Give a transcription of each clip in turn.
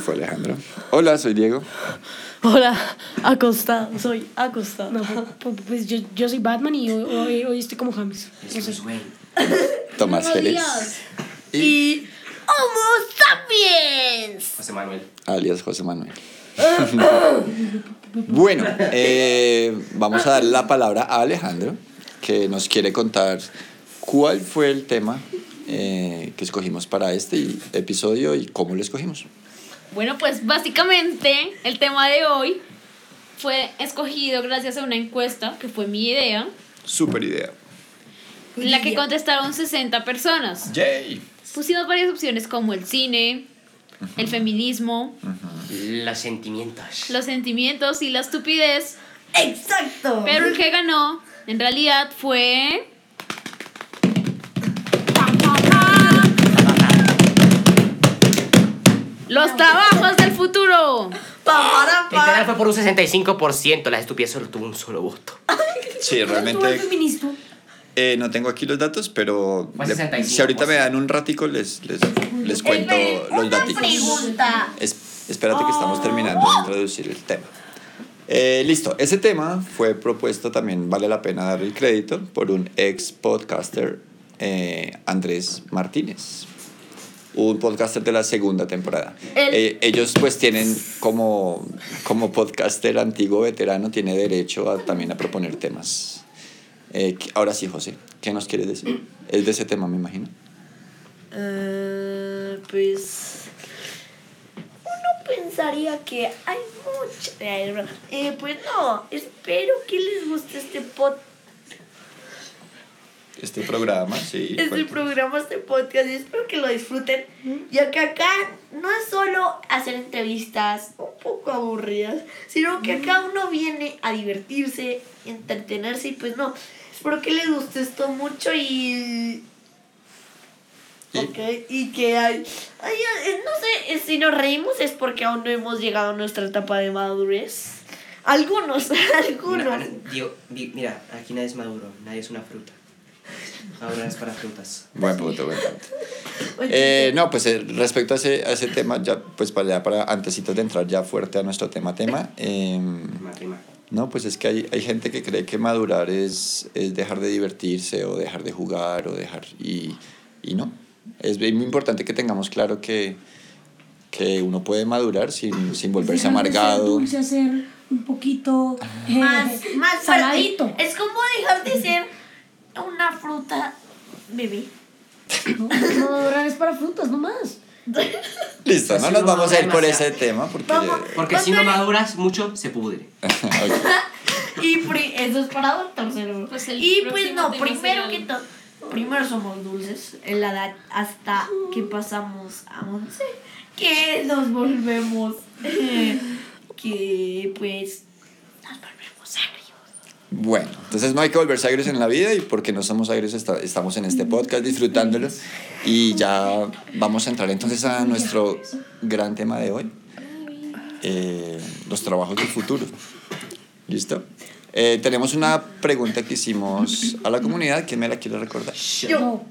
Fue Alejandro. Hola, soy Diego. Hola, acostado, soy acostado. No, pues, pues yo, yo soy Batman y hoy, hoy, hoy estoy como James. Es. Tomás Félix. días. Y Homo sapiens. José Manuel. Alias José Manuel. bueno, eh, vamos a dar la palabra a Alejandro, que nos quiere contar cuál fue el tema eh, que escogimos para este episodio y cómo lo escogimos. Bueno, pues básicamente el tema de hoy fue escogido gracias a una encuesta que fue mi idea, Super idea. en la que contestaron 60 personas. Yay. Pusimos varias opciones como el cine, el feminismo, Los sentimientos. los sentimientos y la estupidez, Exacto. pero el que ganó en realidad fue... Los trabajos del futuro. Literal fue por un 65%. La estupidez solo tuvo un solo voto. Sí, ¿Tú eres realmente feminista? eh, no tengo aquí los datos, pero Fue le- 65%. si ahorita me dan un ratico les, les, les cuento los una datos. pregunta. Es- espérate que estamos terminando de introducir el tema. Eh, listo, ese tema fue propuesto también, vale la pena dar el crédito, por un ex podcaster, eh, Andrés Martínez. Un podcaster de la segunda temporada. El- Eh, ellos pues tienen como, como podcaster antiguo veterano, tiene derecho a, también a proponer temas. Eh, ahora sí, José, ¿qué nos quieres decir? Es de ese tema, me imagino. Eh, pues uno pensaría que hay mucha eh, pues no espero que les guste este pod Este programa, sí. este programa este podcast y espero que lo disfruten ya que acá no es solo hacer entrevistas un poco aburridas sino que acá uno viene a divertirse entretenerse y pues no espero que les guste esto mucho y Y- Ok, y que hay, hay, eh, no sé, eh, si nos reímos es porque aún no hemos llegado a nuestra etapa de madurez. Algunos, algunos. Digo, mira, aquí nadie es maduro. Nadie es una fruta. Ahora es para frutas. Buen punto, buen punto. Eh, no, pues eh, respecto a ese, a ese tema, ya pues para, ya para antecitos de entrar ya fuerte a nuestro tema tema, em, rima. no, pues es que hay, hay gente que cree que madurar es, es dejar de divertirse o dejar de jugar o dejar... Y, y no, es muy importante que tengamos claro que, que uno puede madurar sin, sin volverse Dejar de ser amargado. dulce ser un poquito eh, más, más saladito. fuerte. Es como dejar de ser una fruta bebé. No, no es para frutas, no más. Listo, no nos no vamos a ir por demasiado. ese tema porque... Vamos. Porque si no maduras mucho, se pudre. Y pri- eso es para adoptárselo. Pues el y pues próximo no, tema primero será que el- todo, primero somos dulces en la edad hasta que pasamos a 11, que nos volvemos, que pues. Bueno, entonces no hay que volverse agrios en la vida y porque no somos agrios esta- estamos en este podcast disfrutándolo y ya vamos a entrar entonces a nuestro gran tema de hoy, eh, los trabajos del futuro. ¿Listo? Eh, tenemos una pregunta que hicimos a la comunidad, ¿quién me la quiere recordar? No.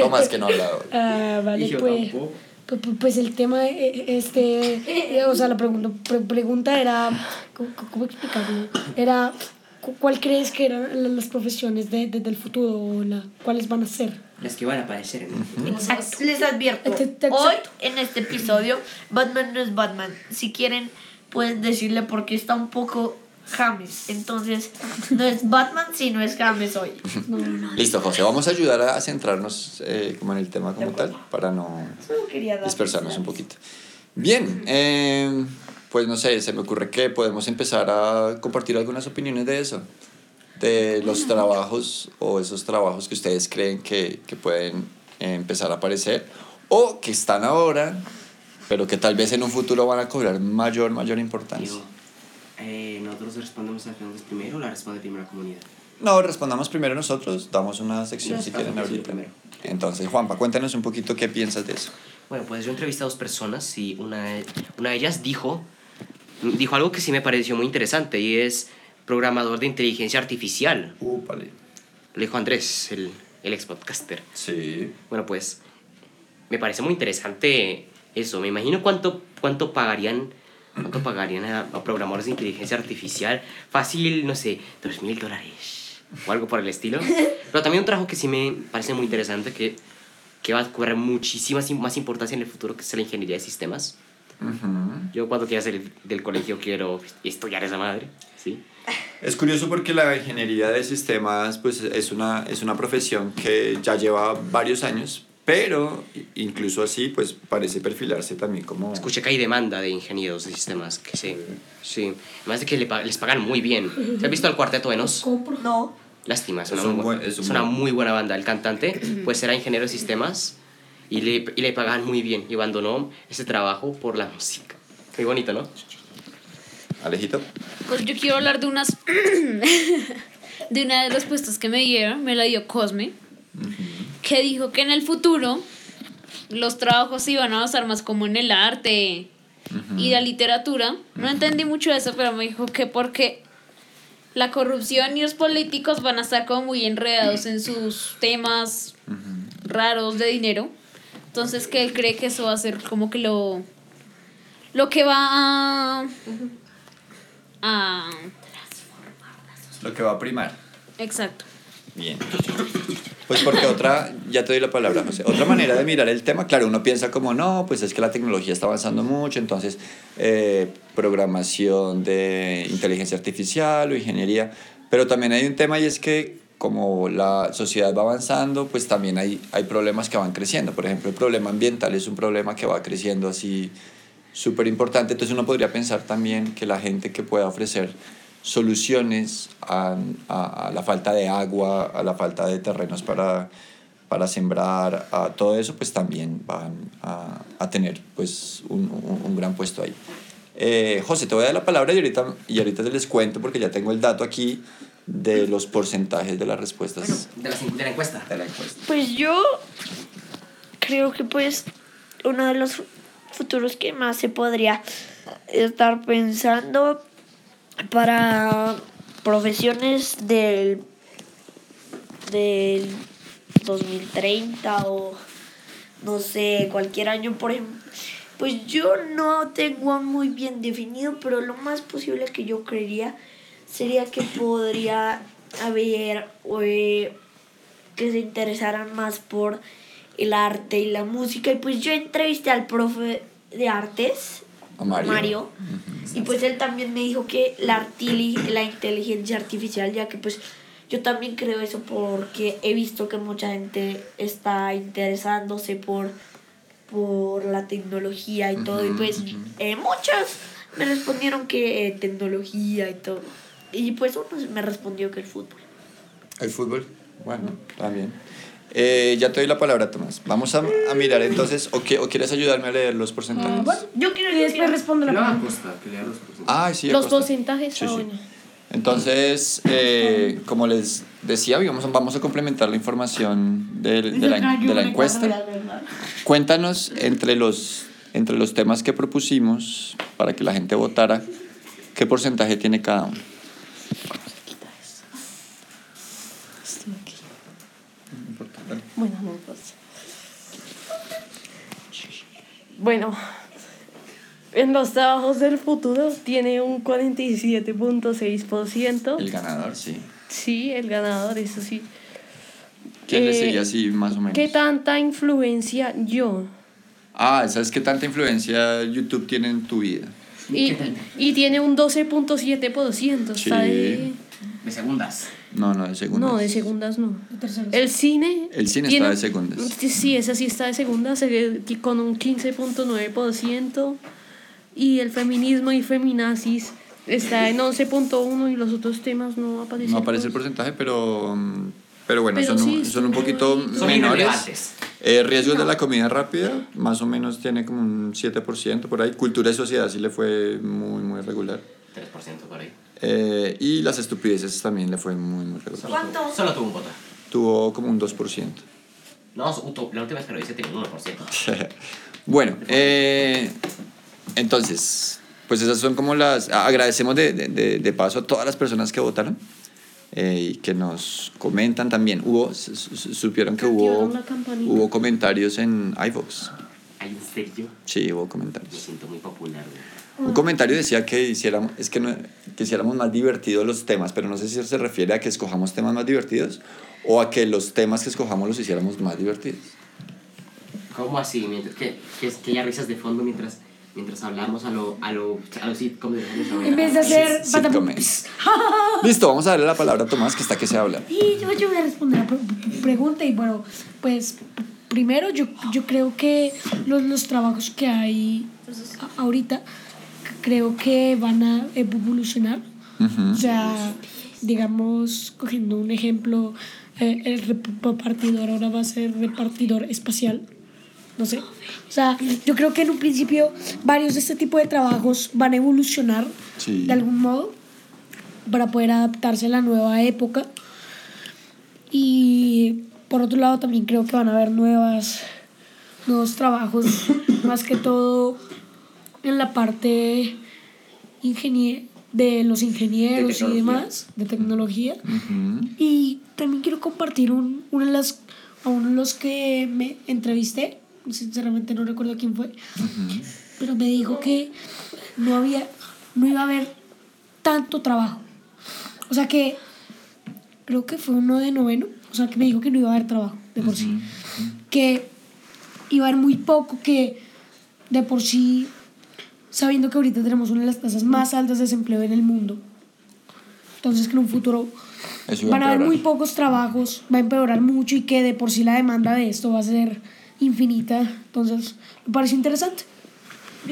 Tomás que no ha hablado. Ah, vale, Y yo pues, tampoco. Pues, el tema, eh, este, eh, o sea, la pregunta, pre- pregunta era, ¿cómo, cómo explicarlo? Era, cu- ¿cuál crees que eran la- las profesiones de, de- del futuro o la, cuáles van a ser? Las que van a aparecer en el futuro. Exacto. Les advierto, Exacto. hoy en este episodio Batman no es Batman. Si quieren pueden decirle porque está un poco James. Entonces no es Batman sino es James hoy. No, no. Listo, José, vamos a ayudar a centrarnos eh, como en el tema como tal para no dispersarnos un poquito. Bien, eh, pues no sé, se me ocurre que podemos empezar a compartir algunas opiniones de eso, de los trabajos o esos trabajos que ustedes creen que, que pueden empezar a aparecer o que están ahora, pero que tal vez en un futuro van a cobrar mayor, mayor importancia. Eh, nosotros respondemos las preguntas primero o la responde primero la comunidad. No, respondamos primero nosotros, damos una sección No, si quieren ahorita. primero. Entonces, Juanpa, cuéntanos un poquito qué piensas de eso. Bueno, pues yo entrevisté a dos personas y una, una de ellas dijo, dijo algo que sí me pareció muy interesante y es programador de inteligencia artificial. Uh, vale. Lo dijo Andrés, el, el ex podcaster. Sí. Bueno, pues me parece muy interesante eso. Me imagino cuánto, cuánto pagarían, cuánto pagarían a, a programadores de inteligencia artificial. Fácil, no sé, dos mil dólares o algo por el estilo. Pero también un trabajo que sí me parece muy interesante que, que va a cobrar muchísima sim- más importancia en el futuro, que es la ingeniería de sistemas. Ujú. Yo cuando quiera salir del colegio quiero estudiar esa madre, ¿sí? Es curioso porque la ingeniería de sistemas pues, es, una, es una profesión que ya lleva varios años, pero incluso así pues, parece perfilarse también como... Escuché que hay demanda de ingenieros de sistemas, que sí, sí. Además de que les pagan muy bien. ¿Se has visto el cuarteto de Nos? No. Lástima, es Es una, un muy, buen- bu- es un es una buen- muy buena banda. El cantante pues era ingeniero de sistemas y le, y le pagaban muy bien y abandonó ese trabajo por la música. Muy bonito, ¿no? Alejito. Pues yo quiero hablar de unas. de una de las respuestas que me dieron, me la dio Cosme, que dijo que en el futuro los trabajos se iban a basar más como en el arte y la literatura. No entendí mucho eso, pero me dijo que porque la corrupción y los políticos van a estar como muy enredados en sus temas raros de dinero. Entonces que él cree que eso va a ser como que lo lo que va a, a Lo que va a primar. exacto. Bien. Pues porque otra, ya te doy la palabra, José. Otra manera de mirar el tema, claro, uno piensa como, no, pues es que la tecnología está avanzando mucho, entonces eh, programación de inteligencia artificial o ingeniería, pero también hay un tema y es que como la sociedad va avanzando, pues también hay, hay problemas que van creciendo. Por ejemplo, el problema ambiental es un problema que va creciendo así súper importante. Entonces uno podría pensar también que la gente que pueda ofrecer soluciones a, a, a la falta de agua, a la falta de terrenos para, para sembrar, a todo eso, pues también van a, a tener pues un, un, un gran puesto ahí. Eh, José, te voy a dar la palabra y ahorita, y ahorita te les cuento porque ya tengo el dato aquí de los porcentajes de las respuestas de, la, de la encuesta. de la encuesta. Pues yo creo que pues uno de los futuros que más se podría estar pensando para profesiones del del 2030 o no sé, cualquier año, por ejemplo. Pues yo no tengo muy bien definido, pero lo más posible que yo creería sería que podría haber eh, que se interesaran más por el arte y la música. Y pues yo entrevisté al profe de artes, A Mario. Ujú. y pues él también me dijo que la, artili- la inteligencia artificial, ya que pues yo también creo eso porque he visto que mucha gente está interesándose por, por la tecnología y todo. Y pues eh, muchos me respondieron que eh, tecnología y todo. Y pues uno me respondió que el fútbol. El fútbol, bueno, también. Eh, ya te doy la palabra, Tomás. Vamos a, a mirar entonces, o, qué- o quieres ayudarme a leer los porcentajes. Yo quiero Y después respondo la pregunta. Ah, sí, Los porcentajes, Sí, ah, sí. Entonces, eh, como les decía, vamos, vamos a complementar la información del- de, la, de la encuesta. Cuéntanos entre los, entre los temas que propusimos para que la gente votara, qué porcentaje tiene cada uno. Bueno, no, pues. Bueno, en los trabajos del futuro tiene un 47.6%. El ganador, sí. Sí, el ganador, eso sí. ¿Quién le Eh, sigue así más o menos? ¿Qué tanta influencia yo? Ah, ¿sabes qué tanta influencia YouTube tiene en tu vida? Y, y tiene un 12.7%. Sí. Está de... De segundas. No, no, de segundas. No, de segundas no. El cine. El cine tiene- está de segundas. Sí, Sí, esa sí está de segundas, con un 15.9%. Y el feminismo y feminazis está en 11.1% y los otros temas no aparecen. No aparece el porcentaje, pero, mm, pero bueno, Pero son, sí, un, son un poquito Son menores. Eh, riesgos de la comida rápida, más o menos tiene como un 7% por ahí. Cultura y sociedad sí le fue muy, muy regular. 3% por ahí. Eh, y las estupideces también le fue muy, muy regular. ¿Cuánto? Solo tuvo un voto. Tuvo como un 2%. No, la última vez que lo hice tenía un 1%. bueno, eh, entonces, pues esas son como las... Agradecemos de, de- de- de paso a todas las personas que votaron eh, y que nos comentan también. Hubo, su- su- supieron que hubo, hubo comentarios en iVoox. ¿en serio? Sí, hubo Me comentarios. siento muy popular. güey. Un comentario decía que hiciéramos, es que, no- que hiciéramos más divertidos los temas, pero no sé si se refiere a que escojamos temas más divertidos o a que los temas que escojamos los hiciéramos más divertidos. ¿Cómo así? Mientras, que, que, que haya risas de fondo mientras, mientras hablamos a lo, a lo, a lo sitcom de los años 90. En vez de hacer Sitcom. patapups. Listo, vamos a darle la palabra a Tomás, que está que se habla. Y yo, yo voy a responder la pre- pre- pregunta y bueno, pues primero yo, yo creo que los, los trabajos que hay a- ahorita creo que van a evolucionar. O sea, digamos, cogiendo un ejemplo, eh, el repartidor ahora va a ser repartidor espacial. No sé. O sea, yo creo que en un principio varios de este tipo de trabajos van a evolucionar Sí. de algún modo para poder adaptarse a la nueva época. Y por otro lado también creo que van a haber nuevas, nuevos trabajos, más que todo en la parte ingenie- de los ingenieros y demás, de tecnología. Y también quiero compartir un, una de las, a uno de los que me entrevisté, sinceramente no recuerdo quién fue, pero me dijo que no había, no iba a haber tanto trabajo. O sea que creo que fue uno de noveno, o sea que me dijo que no iba a haber trabajo de por sí, que iba a haber muy poco, que de por sí, sabiendo que ahorita tenemos una de las tasas más altas de desempleo en el mundo, entonces que en un futuro Eso van a haber muy pocos trabajos, va a empeorar mucho y que de por sí la demanda de esto va a ser infinita, entonces me parece interesante.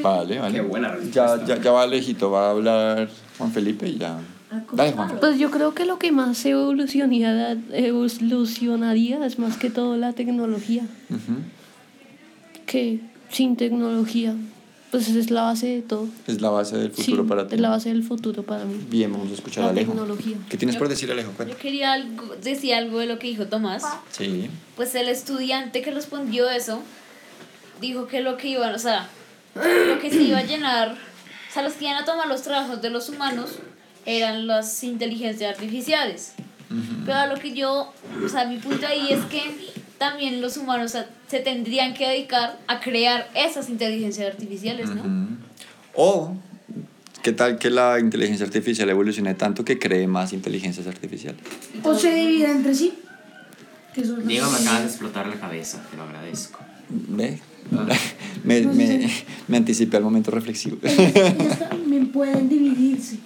Vale, vale. Qué buena ya, respuesta. ya, ya va lejito, va a hablar Juan Felipe y ya. Dale, Juan. Pues yo creo que lo que más evolucionaría, evolucionaría es más que todo la tecnología. Ujú. Que sin tecnología, pues es la base de todo. Es la base del futuro sí, para ti. es la base del futuro para mí. Bien, vamos a escuchar La a Alejo. tecnología. ¿Qué tienes Yo- por decir, Alejo? Cuenta. Yo quería algo, decir algo de lo que dijo Tomás. Sí. Pues el estudiante que respondió eso dijo que lo que iban, o sea, lo que se iba a llenar, o sea, los que iban a tomar los trabajos de los humanos eran las inteligencias artificiales. Pero a lo que yo, o sea, mi punto ahí es que también los humanos o sea, se tendrían que dedicar a crear esas inteligencias artificiales, ¿no? O, ¿qué tal que la inteligencia artificial evolucione tanto que cree más inteligencias artificiales? O se divida entre sí. Que son Diego, me acabas de explotar la cabeza, te lo agradezco. ¿Ve? me, me, me anticipé al momento reflexivo. Ellas también pueden dividirse.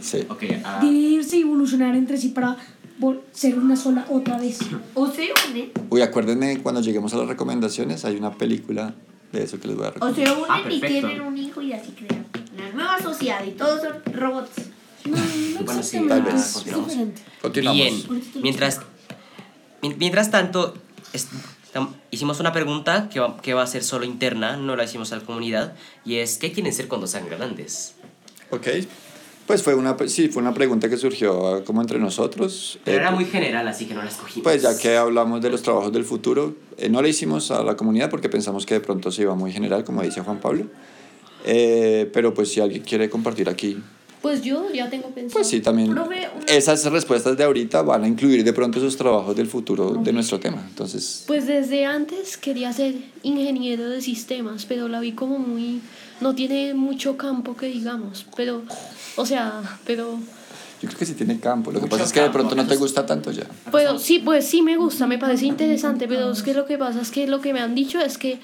sí. Ok, ah, Dividirse y evolucionar entre sí para ser una sola otra vez. O se unen. Uy, acuérdenme cuando lleguemos a las recomendaciones, hay una película de eso que les voy a O recomendar. se unen Ah, y tienen un hijo y así crean la nueva sociedad y todos son robots. No, no Bueno, sí, tal vez. Continuamos. Bien, mientras, mi- mientras tanto, es- tam- hicimos una pregunta que va, que va a ser solo interna, no la hicimos a la comunidad, y es, ¿qué quieren ser cuando sean grandes? Ok. Pues fue una, sí, fue una pregunta que surgió ah, como entre nosotros. Pero Eh, era muy general, así que no la escogimos. Pues ya que hablamos de los trabajos del futuro, eh, no le hicimos a la comunidad porque pensamos que de pronto se iba muy general, como dice Juan Pablo. Eh, pero pues si alguien quiere compartir aquí, Pues yo ya tengo pensado. pues sí, también esas respuestas de ahorita van a incluir de pronto esos trabajos del futuro de nuestro tema. Entonces, Pues desde antes quería ser ingeniero de sistemas, pero la vi como muy... No tiene mucho campo que digamos, pero... O sea, pero... yo creo que sí tiene campo. Lo que Mucho pasa es que de pronto no te gusta tanto ya. Pero sí, pues sí me gusta, me parece interesante, pero es que lo que pasa es que lo que me han dicho es que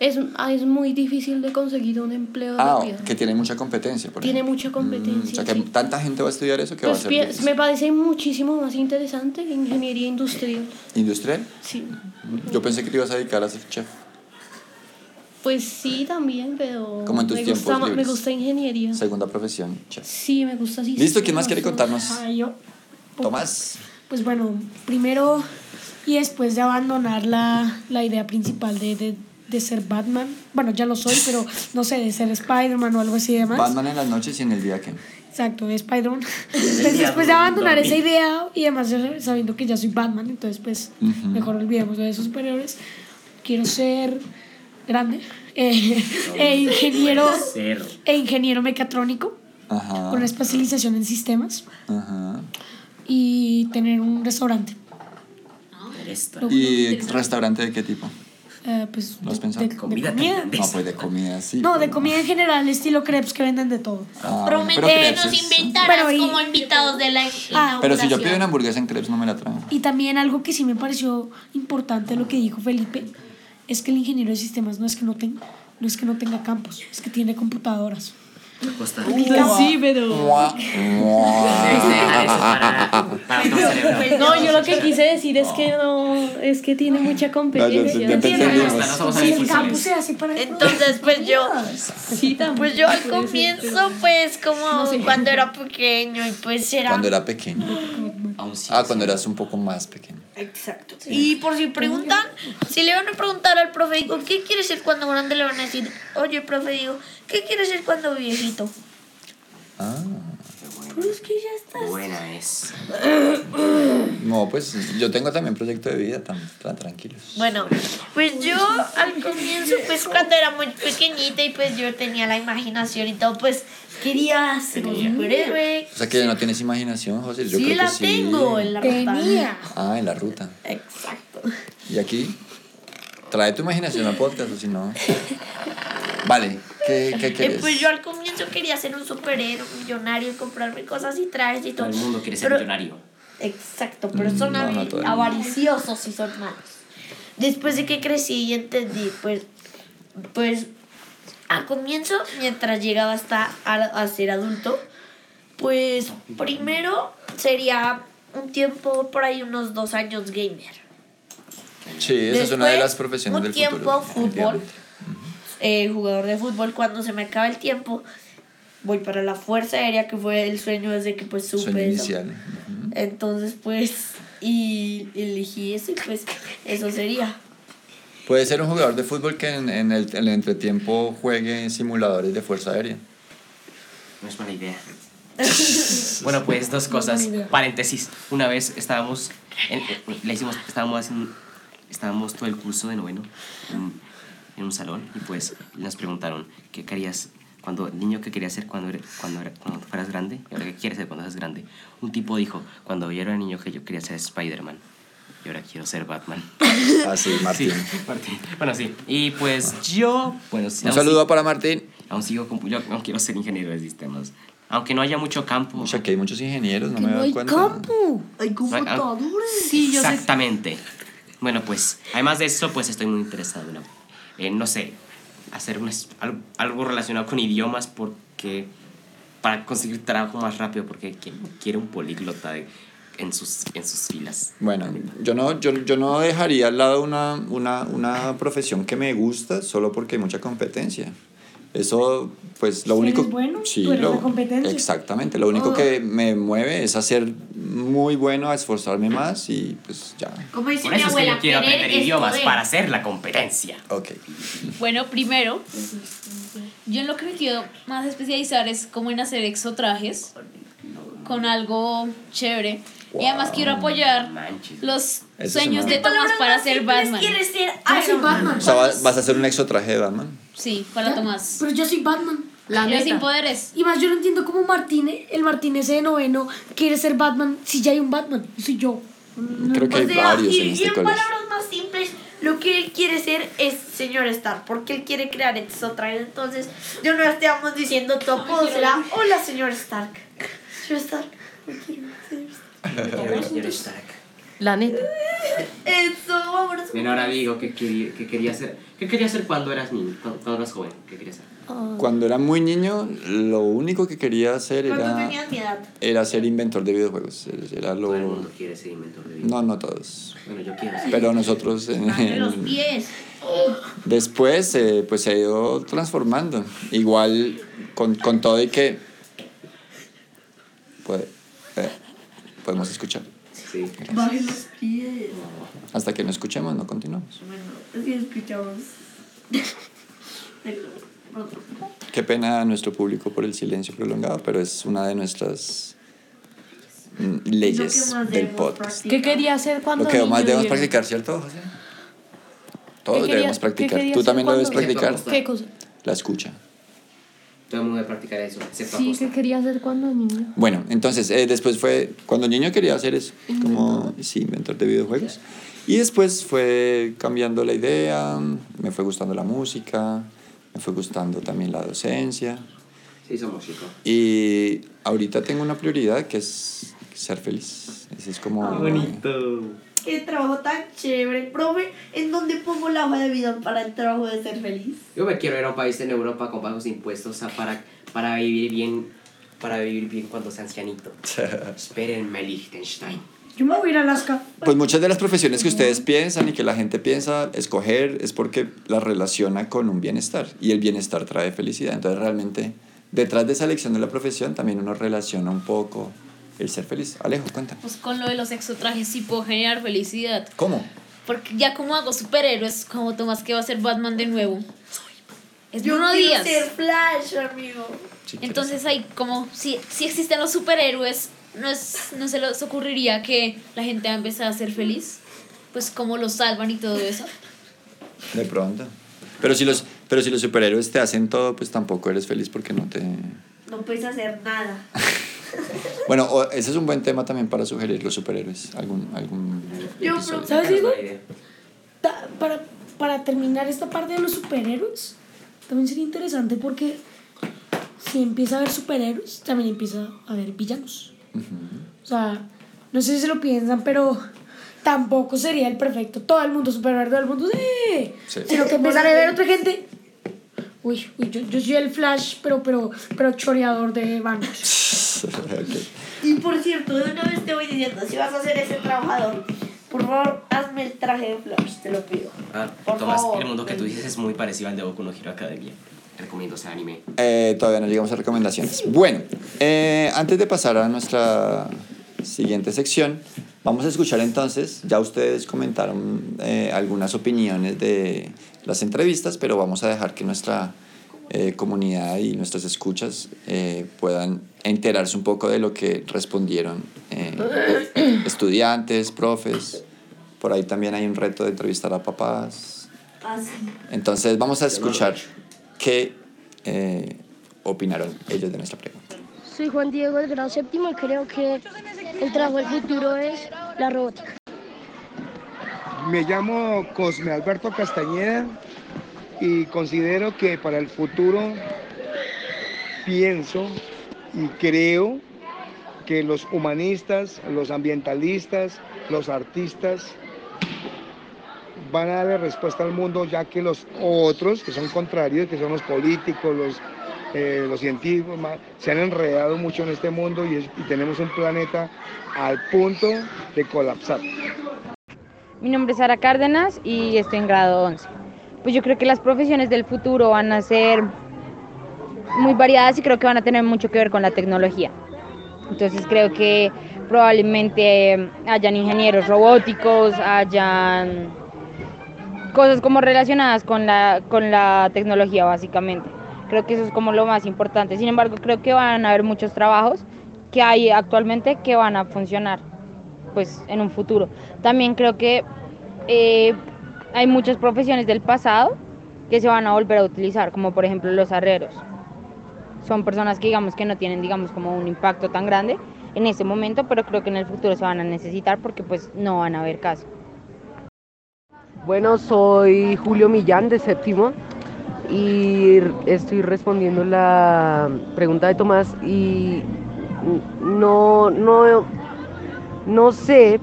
es, ah, es muy difícil de conseguir un empleo Ah, rápido. que tiene mucha competencia. Por Tiene ejemplo. mucha Mm, competencia. o sea, que sí. tanta gente va a estudiar eso que va a Pues ser me parece muchísimo más interesante que ingeniería industrial. industrial. Sí. Yo pensé que te ibas a dedicar a ser chef. Pues sí, también, pero Como en tus me, tiempos gusta, me gusta ingeniería. Segunda profesión, chef. Sí, me gusta así. Listo, ¿quién más quiere contarnos? Ah, yo. Tomás. Pues bueno, primero y después de abandonar la, la idea principal de, de, de ser Batman, bueno, ya lo soy, pero no sé, de ser Spider-Man o algo así y demás. Batman en las noches y en el día que. Exacto, de Spider-Man. Después de abandonar esa idea y además ya sabiendo que ya soy Batman, entonces pues Ujú. mejor olvidemos de esos superiores. Quiero ser grande eh, e ingeniero e ingeniero mecatrónico Ajá. con especialización en sistemas Ajá. y tener un restaurante. ¿Y restaurante de qué tipo? Pues ¿Lo has de- de, de Comida comida. tailandesa. No, pues de comida, sí. No, de pero- comida en general, estilo crepes que venden de todo. Ah, bueno, pero que nos Pero y- como invitados de la Ah, Pero si yo pido una hamburguesa en crepes, no me la traen. Y también algo que sí me pareció importante lo que dijo Felipe es que el ingeniero de sistemas no es que no tenga no es que no tenga campos, es que tiene computadoras. Costa. Sí, pero... Cerebro. No, yo lo que quise decir es que no, es que tiene mucha competencia. Tiene. No Si el campus hace para Entonces, pues yo, Sí, pues yo al comienzo, pues como cuando era pequeño y pues era... Cuando era pequeño. Ah, cuando eras un poco más pequeño. Exacto. Y por si preguntan, si le van a preguntar al profe, digo, ¿qué quiere ser cuando grande? Le van a decir, oye, profe, digo, ¿qué quiere ser cuando viejito? Ah. Pero es que ya está. Buena es. No, pues yo tengo también proyecto de vida, tan, tan tranquilos. Bueno, pues yo al comienzo, pues cuando era muy pequeñita y pues yo tenía la imaginación y todo, pues quería ser un superhéroe. O sea que no tienes imaginación, José. Yo sí creo la que sí. tengo en la tenía. Ah, en la ruta. Exacto. Y aquí, trae tu imaginación al podcast, o si no. Vale, ¿qué, qué Eh, quieres? pues yo al comienzo quería ser un superhéroe, un millonario y comprarme cosas y trajes y todo. Todo el mundo quiere ser Pero- millonario. Exacto, pero Mm, son no, no mundo. avariciosos y son malos. Después de que crecí y entendí, pues, pues, a comienzo, mientras llegaba hasta a, a ser adulto, pues, primero sería un tiempo, por ahí unos dos años gamer. Sí, esa es una de las profesiones un del tiempo, futuro. fútbol. Eh, jugador de fútbol, cuando se me acaba el tiempo, voy para la Fuerza Aérea, que fue el sueño desde que pues supe Sueño inicial. Entonces, pues, y elegí eso y pues eso sería. Puede ser un jugador de fútbol que en, en el, en el entretiempo juegue simuladores de fuerza aérea. No es mala idea. bueno, pues dos cosas. buena idea. Paréntesis. Una vez estábamos, en- en- le hicimos, estábamos haciendo, estábamos todo el curso de noveno en, en un salón y pues nos preguntaron qué querías cuando niño qué querías ser cuando eres, cuando era- cuando fueras grande y ahora qué quieres ser cuando seas grande. Un tipo dijo cuando yo era niño que yo quería ser Spider-Man y ahora quiero ser Batman. Así, Ah, Martín. Sí, Martín. Bueno, sí. Y pues yo, bueno, sí, Un saludo sí- para Martín. Aún sigo, con- yo aún quiero ser ingeniero de sistemas. Aunque no haya mucho campo. O sea, que hay muchos ingenieros, no me No doy hay cuenta. campo. Hay computadores. Sí, yo sé. Exactamente. Bueno, pues, además de eso, pues estoy muy interesado en, en, no sé, hacer unas- algo, algo relacionado con idiomas porque para conseguir trabajo más rápido porque quiere, quiere un políglota de- en, sus, en sus filas. Bueno, yo no, yo, yo no dejaría al lado una, una, una profesión que me gusta solo porque hay mucha competencia. Eso, pues lo Si único... eres bueno, sí, tú eres lo- la competencia. Exactamente, lo único que me mueve es hacer muy bueno, a esforzarme más y pues ya. Como dice Por mi eso es que abuela, yo quiero aprender idiomas para hacer la competencia. Ok. Bueno, primero, yo en lo que me quiero más especializar es como en hacer exotrajes con algo chévere. Y además quiero apoyar Manches. los Eso es sueños de Tomás para ser Batman. Quieres ser Iron Man. Batman. O sea, va- vas a hacer un exotraje de Batman. Sí, para Tomás. Pero yo soy Batman. La neta. sin poderes. Y más yo no entiendo cómo Martínez, el Martínez de noveno, quiere ser Batman si ya hay un Batman. Soy yo. Creo que hay O sea, varios y, en y este en colegio. palabras más simples, lo que él quiere ser es señor Stark, porque él quiere crear exotraje. Entonces, yo no estamos diciendo apodo, será hola señor Stark. Señor Stark, ¿me quiero, señor Stark? La neta. Eso, vámonos. Bien, ahora digo que quería, que quería hacer. ¿Qué querías hacer cuando eras niño? Cuando, cuando eras joven. ¿Qué querías hacer? Cuando era muy niño, lo único que quería hacer era, tenías mi edad. era ser inventor de videojuegos. Era lo... Todo el mundo quiere ser inventor de vida. No, no todos. Bueno, yo quiero ser. Pero nosotros en- De los en- pies. después eh, pues se ha ido transformando. Igual con, con todo y que puede- eh, podemos escuchar. Sí. Los pies. Hasta que no escuchemos, no continuamos. Bueno, así escuchamos. Qué pena a nuestro público por el silencio prolongado, pero es una de nuestras leyes del podcast. practicar. ¿Qué quería hacer cuando Lo que más debemos practicar, ¿cierto, José? Todos quería- debemos practicar. Tú también lo debes practicar. ¿Qué cosa? La escucha. Todo el mundo debe practicar eso, excepto Sí. ¿qué quería hacer cuando niño? Bueno, entonces eh, después fue cuando niño quería hacer eso, como sí, inventor de videojuegos. Y después fue cambiando la idea, me fue gustando la música, me fue gustando también la docencia. Sí, somos chicos. Y ahorita tengo una prioridad que es ser feliz. Ese es como... Qué trabajo tan chévere, profe. ¿En dónde pongo la hoja de vida para el trabajo de ser feliz? Yo me quiero ir a un país en Europa con bajos impuestos para, para vivir bien para vivir bien cuando sea ancianito. Espérenme, Liechtenstein. Yo me voy a ir a Alaska. Pues muchas de las profesiones que ustedes piensan y que la gente piensa escoger es porque las relaciona con un bienestar y el bienestar trae felicidad. Entonces realmente detrás de esa elección de la profesión también uno relaciona un poco el ser feliz. Alejo, cuéntame. Pues con lo de los exotrajes sí puedo generar felicidad. ¿Cómo? Porque ya como hago superhéroes, como Tomás que va a ser Batman de nuevo. Es Yo Bruno quiero Díaz. ser Flash, amigo. Sí, Entonces hay como, si, si existen los superhéroes, no, es, no se les ocurriría que la gente va a empezar a ser feliz. Pues como los salvan y todo eso. De pronto. Pero si los, pero si los superhéroes te hacen todo, pues tampoco eres feliz porque no te... No puedes hacer nada. Bueno, ese es un buen tema también para sugerir los superhéroes. Algún, algún Yo. ¿Sabes. Ta- para, para terminar esta parte de los superhéroes, también sería interesante porque si empieza a haber superhéroes, también empieza a haber villanos. O sea, no sé si se lo piensan, pero tampoco sería el perfecto. Todo el mundo superhéroe, todo el mundo, sí. Sí. Sino que empezar a ver otra gente. Uy, uy yo, yo soy el Flash, pero, pero, pero choreador de bancos. Y por cierto, de una vez te voy diciendo, si vas a ser ese trabajador, por favor, hazme el traje de Flash, te lo pido. Ah, Por Tomás, favor. el mundo que tú dices es muy parecido al de Boku no Hero Academia. Recomiendo ese anime. Eh, todavía no llegamos a recomendaciones. Bueno, eh, antes de pasar a nuestra siguiente sección, vamos a escuchar entonces, ya ustedes comentaron eh, algunas opiniones de las entrevistas, pero vamos a dejar que nuestra eh, comunidad y nuestras escuchas eh, puedan enterarse un poco de lo que respondieron eh, estudiantes, profes. Por ahí también hay un reto de entrevistar a papás. Así. Entonces vamos a escuchar qué eh, opinaron ellos de nuestra pregunta. Soy Juan Diego del grado séptimo y creo que el trabajo del futuro es la robótica. Me llamo Cosme Alberto Castañeda y considero que para el futuro pienso y creo que los humanistas, los ambientalistas, los artistas van a darle respuesta al mundo ya que los otros, que son contrarios, que son los políticos, los, eh, los científicos, se han enredado mucho en este mundo y, y tenemos un planeta al punto de colapsar. Mi nombre es Sara Cárdenas y estoy en grado 11. Pues yo creo que las profesiones del futuro van a ser muy variadas y creo que van a tener mucho que ver con la tecnología. Entonces creo que probablemente eh, hayan ingenieros robóticos, hayan cosas como relacionadas con la, con la tecnología básicamente. Creo que eso es como lo más importante. Sin embargo, creo que van a haber muchos trabajos que hay actualmente que van a funcionar pues en un futuro. También creo que eh, hay muchas profesiones del pasado que se van a volver a utilizar, como por ejemplo los arreros. Son personas que digamos que no tienen digamos como un impacto tan grande en ese momento, pero creo que en el futuro se van a necesitar porque pues no van a haber caso. Bueno, soy Julio Millán de séptimo y estoy respondiendo la pregunta de Tomás y no, no, no sé,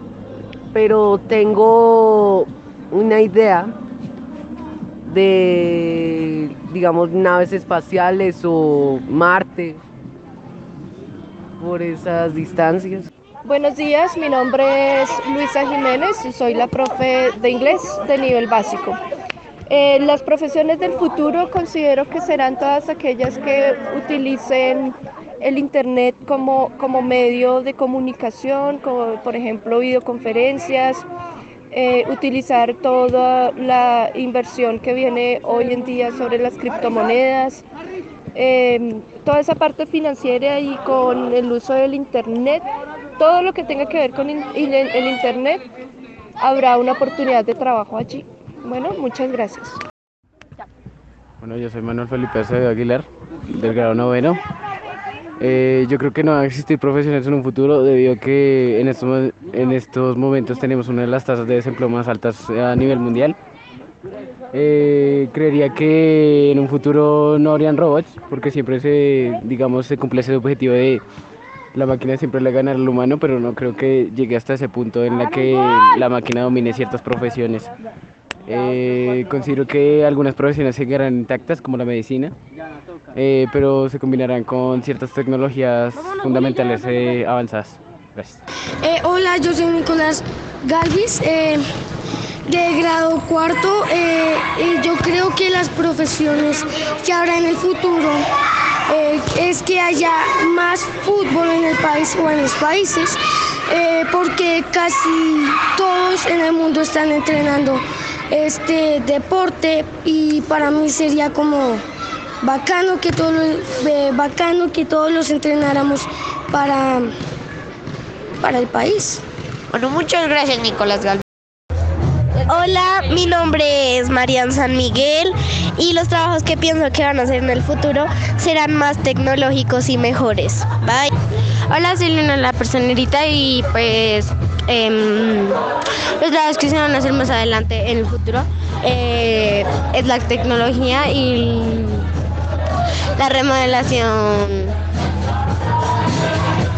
pero tengo una idea de, digamos, naves espaciales o Marte por esas distancias. Buenos días, mi nombre es Luisa Jiménez y soy la profe de inglés de nivel básico. Eh, las profesiones del futuro considero que serán todas aquellas que utilicen el Internet como, como medio de comunicación, como por ejemplo videoconferencias, eh, utilizar toda la inversión que viene hoy en día sobre las criptomonedas, eh, toda esa parte financiera y con el uso del Internet, todo lo que tenga que ver con el, Internet, habrá una oportunidad de trabajo allí. Bueno, muchas gracias. Bueno, yo soy Manuel Felipe Acevedo Aguilar, del grado noveno. Eh, yo creo que no van a existir profesiones en un futuro debido a que en estos, en estos momentos tenemos una de las tasas de desempleo más altas a nivel mundial. Eh, creería que en un futuro no habrían robots porque siempre se, digamos, se cumple ese objetivo de la máquina siempre le gana al humano, pero no creo que llegue hasta ese punto en la que la máquina domine ciertas profesiones. Eh, considero que algunas profesiones seguirán intactas, como la medicina, eh, pero se combinarán con ciertas tecnologías fundamentales eh, avanzadas. Gracias. Hola, yo soy Nicolás Galvis, de grado cuarto. y yo creo que las profesiones que habrá en el futuro eh, es que haya más fútbol en el país o en los países, eh, porque casi todos en el mundo están entrenando este deporte y para mí sería como bacano que todos los, eh, bacano que todos los entrenáramos para para el país. Bueno, muchas gracias, Nicolás Galvez. Hola, mi nombre es Marian San Miguel y los trabajos que pienso que van a hacer en el futuro serán más tecnológicos y mejores. Bye. Hola, soy Luna la personerita y pues em, los trabajos que se van a hacer más adelante en el futuro eh, es la tecnología y la remodelación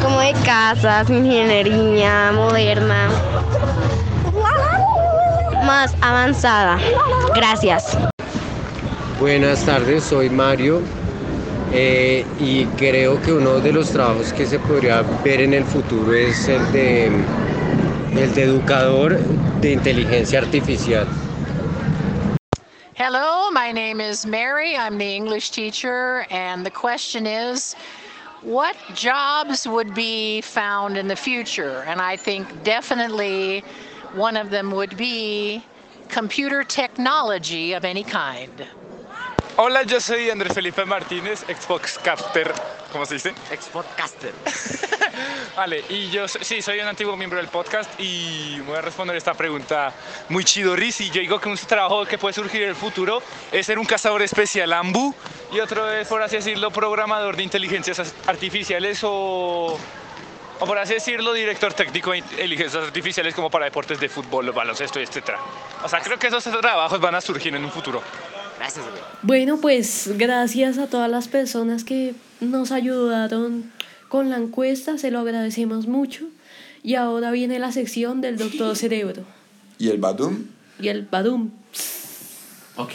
como de casas, ingeniería moderna, más avanzada. Gracias. Buenas tardes, soy Mario eh, y creo que uno de los trabajos que se podría ver en el futuro es el de, el de educador de inteligencia artificial. Hello, my name is Mary. I'm the English teacher, and the question is what jobs would be found in the future? And I think definitely one of them would be computer technology of any kind. Hola, yo soy Andrés Felipe Martínez, Xboxcaster, ¿cómo se dice? Xboxcaster. Vale, y yo sí, soy un antiguo miembro del podcast y voy a responder esta pregunta muy chidorris y yo digo que un trabajo que puede surgir en el futuro es ser un cazador especial AMBU y otro es, por así decirlo, programador de inteligencias as- artificiales o, o por así decirlo, director técnico de inteligencias artificiales como para deportes de fútbol, baloncesto, etc. O sea, creo que esos trabajos van a surgir en un futuro. Gracias, güey. Bueno, pues gracias a todas las personas que nos ayudaron con la encuesta, se lo agradecemos mucho. Y ahora viene la sección del doctor Cerebro ¿Y el Badum? y el Badum. Ok,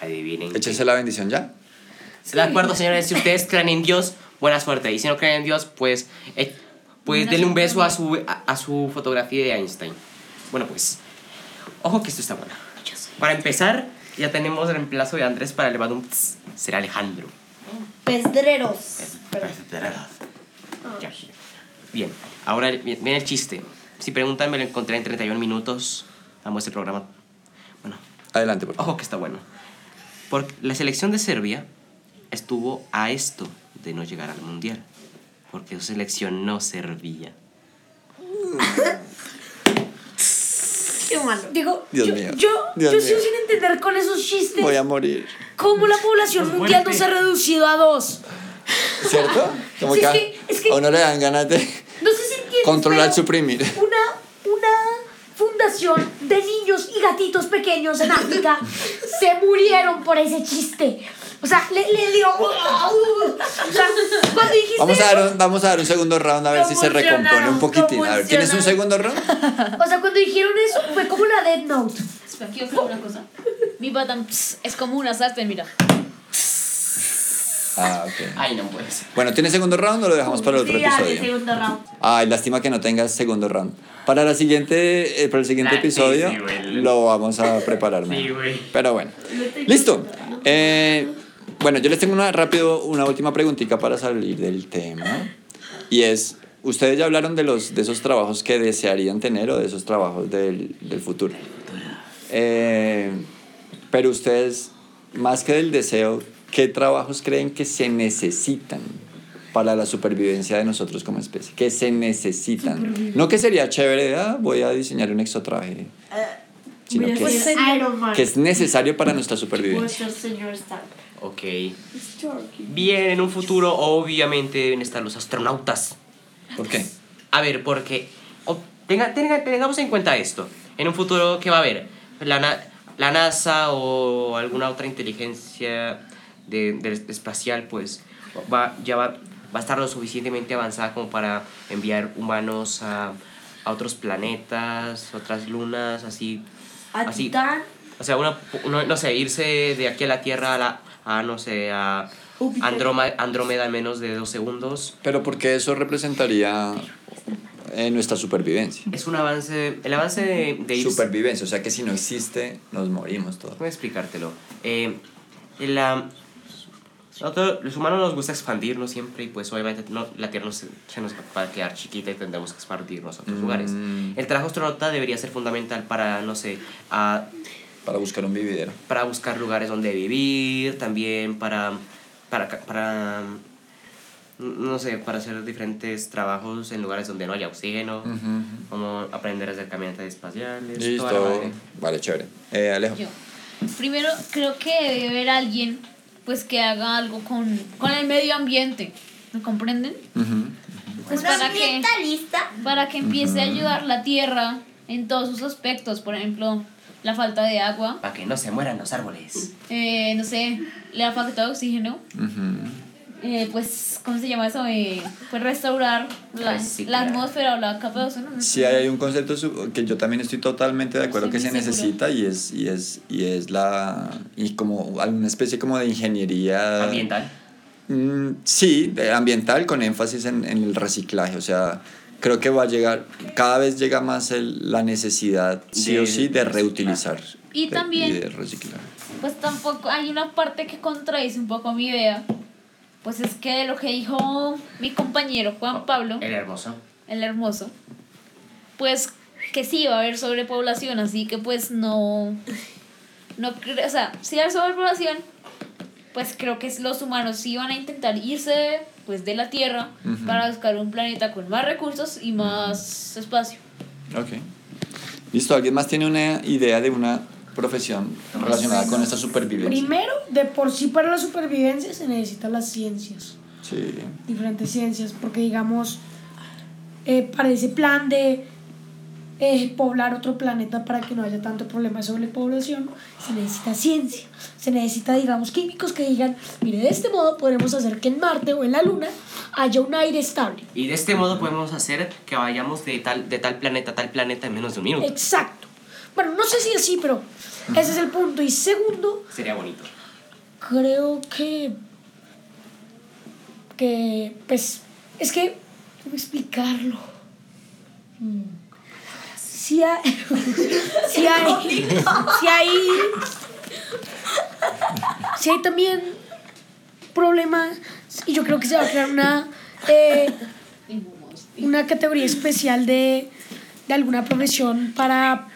adivinen. Échense la bendición ya. ¿Se de acuerdo, señores? Si ustedes creen en Dios, buena suerte. Y si no creen en Dios, pues, eh, pues denle un beso a su, a, a su fotografía de Einstein. Bueno, pues, ojo que esto está bueno. Para empezar, ya tenemos el reemplazo de Andrés para el Badum. Será Alejandro. Pedreros. Ya. Bien, ahora vi- viene el chiste. Si preguntan, me lo encontré en 31 minutos. Amo este programa. Bueno. Adelante, por Ojo que está bueno. Porque la selección de Serbia estuvo a esto de no llegar al Mundial. Porque su selección no servía. Qué malo. Digo, Dios yo, mío. yo, Dios yo mío. sigo sin entender con esos chistes Voy a morir. cómo la población mundial no se ha reducido a dos. ¿Cierto? Como Sí, que, es que- es que- a uno le dan ganas de No sé si entiendes, controlar, pero suprimir. Una, una fundación de niños y gatitos pequeños en África se murieron por ese chiste. O sea, le, le dio... O sea, cuando dijiste Vamos a, dar un, vamos a dar un segundo round a ver si se recompone un poquitín. A ver, ¿tienes un segundo round? O sea, cuando dijeron eso fue como la Dead Note. Espera, quiero saber una cosa. Mi ps, es como una sartén, mira. Ah, ok. Ay, no puede ser. Bueno, ¿tienes segundo round o lo dejamos para el otro Sí, episodio? segundo round. Ay, lástima que no tengas segundo round. Para, la siguiente, eh, para el siguiente Nah, sí, episodio sí, güey. lo vamos a preparar. Sí. Pero bueno. Listo. Eh, bueno, yo les tengo una rápido, una última preguntita para salir del tema. Y es, ustedes ya hablaron de, los, de esos trabajos que desearían tener o de esos trabajos del, del futuro. Eh, pero ustedes, más que del deseo, ¿qué trabajos creen que se necesitan para la supervivencia de nosotros como especie? Que se necesitan. No que sería chévere, ah, voy a diseñar un exotraje, sino Voy a que es, Iron Man. que es necesario para nuestra supervivencia. Ok. Bien, en un futuro obviamente deben estar los astronautas. ¿Por qué? A ver, porque o- tenga, tenga- tengamos en cuenta esto. En un futuro, ¿qué va a haber? La, na- la NASA o alguna otra inteligencia de, de espacial, pues va, ya va, va a estar lo suficientemente avanzada como para enviar humanos a, a otros planetas, otras lunas, así. A así. Titán. O sea, una, uno- no sé, irse de aquí a la Tierra a, la, a no sé, a. Andrómeda, Andrómeda en menos de dos segundos. Pero porque eso representaría eh, nuestra supervivencia. Es un avance, el avance de, de Supervivencia, o sea que si no existe, nos morimos todos. Voy a explicártelo. Eh, la, nosotros, los humanos nos gusta expandirnos siempre y pues obviamente no, la Tierra no se, se nos va a quedar chiquita y tendremos que expandirnos a otros lugares. El trabajo astronauta debería ser fundamental para, no sé, a- Para buscar un vividero. para buscar lugares donde vivir, también para, para, para, no sé, para hacer diferentes trabajos en lugares donde no haya oxígeno, como aprender a hacer caminatas espaciales. Listo. Vale, chévere. Eh, Alejo. Yo. Primero, creo que debe haber alguien pues que haga algo con, con el medio ambiente. ¿Me comprenden? Pues ¿Un para que, para que empiece a ayudar la tierra en todos sus aspectos. Por ejemplo, la falta de agua, Para que no se mueran los árboles. eh, no sé, la falta de oxígeno. eh, pues, ¿cómo se llama eso? Eh, pues restaurar la, la atmósfera o la capa de ozono. no. Sí, hay un concepto que yo también estoy totalmente de acuerdo Sí, que se seguro. necesita y es, y es, y es la, y como alguna especie como de ingeniería. Ambiental. Mm, sí, de ambiental con énfasis en, en el reciclaje, o sea, creo que va a llegar, cada vez llega más el- la necesidad, sí De o sí, de reutilizar. Y de- también- y de reciclar. Pues tampoco hay una parte que contradice un poco mi idea. Pues es que lo que dijo mi compañero Juan Pablo, El hermoso. el hermoso, pues que sí va a haber sobrepoblación, así que pues no, no creo, o sea, si hay sobrepoblación, pues creo que los humanos sí van a intentar irse pues de la Tierra Ujú. para buscar un planeta con más recursos y más espacio. Ok. Listo, ¿alguien más tiene una idea de una profesión relacionada con esta supervivencia? Primero, de por sí para la supervivencia se necesitan las ciencias, Sí. diferentes ciencias, porque digamos, eh, para ese plan de eh, poblar otro planeta para que no haya tanto problema de sobrepoblación, se necesita ciencia, se necesita, digamos, químicos que digan, mire, de este modo podremos hacer que en Marte o en la Luna haya un aire estable. Y de este modo podemos hacer que vayamos de tal, de tal planeta a tal planeta en menos de un minuto. Exacto. Bueno, no sé si así, pero ese es el punto. Y segundo, Sería bonito. creo que que pues es que cómo explicarlo Mm. Si hay. Si hay. Si hay. Si hay también problemas y yo creo que se va a crear una eh, una categoría especial de, de alguna profesión para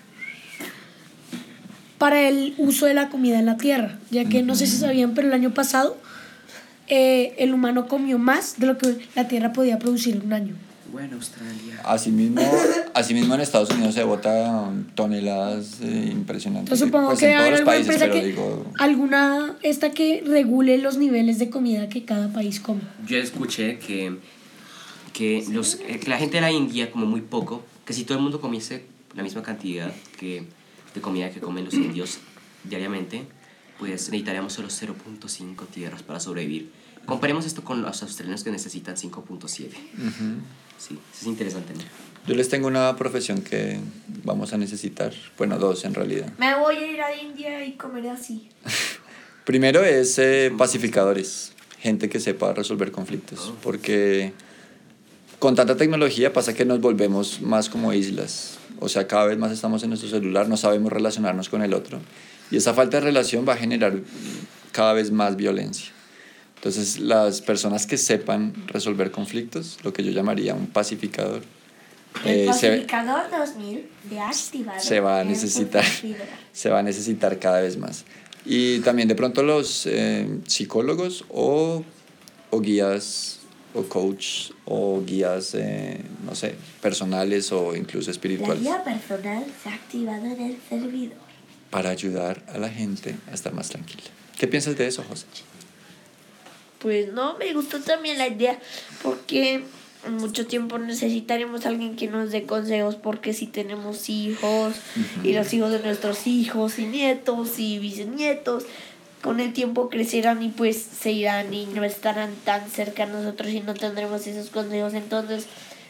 para el uso de la comida en la tierra, ya que no sé si sabían, pero el año pasado eh, el humano comió más de lo que la tierra podía producir en un año. Bueno, Australia. Asimismo, asimismo en Estados Unidos se bota toneladas eh, impresionantes. Entonces supongo pues que en todos los alguna países, pero que digo, alguna esta que regule los niveles de comida que cada país come. Yo escuché que, que, los, eh, que la gente de la India come muy poco, que si todo el mundo comiese la misma cantidad que, de comida que comen los indios diariamente, pues necesitaríamos solo 0.5 tierras para sobrevivir. Comparemos esto con los australianos que necesitan 5.7. ujú. Sí, es interesante, ¿no? Yo les tengo una profesión que vamos a necesitar, bueno, dos en realidad. Me voy a ir a India y comeré así. Primero es eh, pacificadores, gente que sepa resolver conflictos, porque con tanta tecnología pasa que nos volvemos más como islas, o sea, cada vez más estamos en nuestro celular, no sabemos relacionarnos con el otro, y esa falta de relación va a generar cada vez más violencia. Entonces, las personas que sepan resolver conflictos, lo que yo llamaría un pacificador, El eh, se, pacificador 2000 de activar. se va a necesitar se va a necesitar cada vez más Y también de pronto los eh, psicólogos o, o guías o coach o guías, eh, no sé, personales o incluso La espirituales guía personal se ha activado en el servidor. para ayudar a la gente a estar más tranquila. ¿Qué piensas de eso, José? Pues no, me gustó también la idea porque mucho tiempo necesitaremos a alguien que nos dé consejos porque si tenemos hijos y los hijos de nuestros hijos y nietos y bisnietos, con el tiempo crecerán y pues se irán y no estarán tan cerca a nosotros y no tendremos esos consejos. Entonces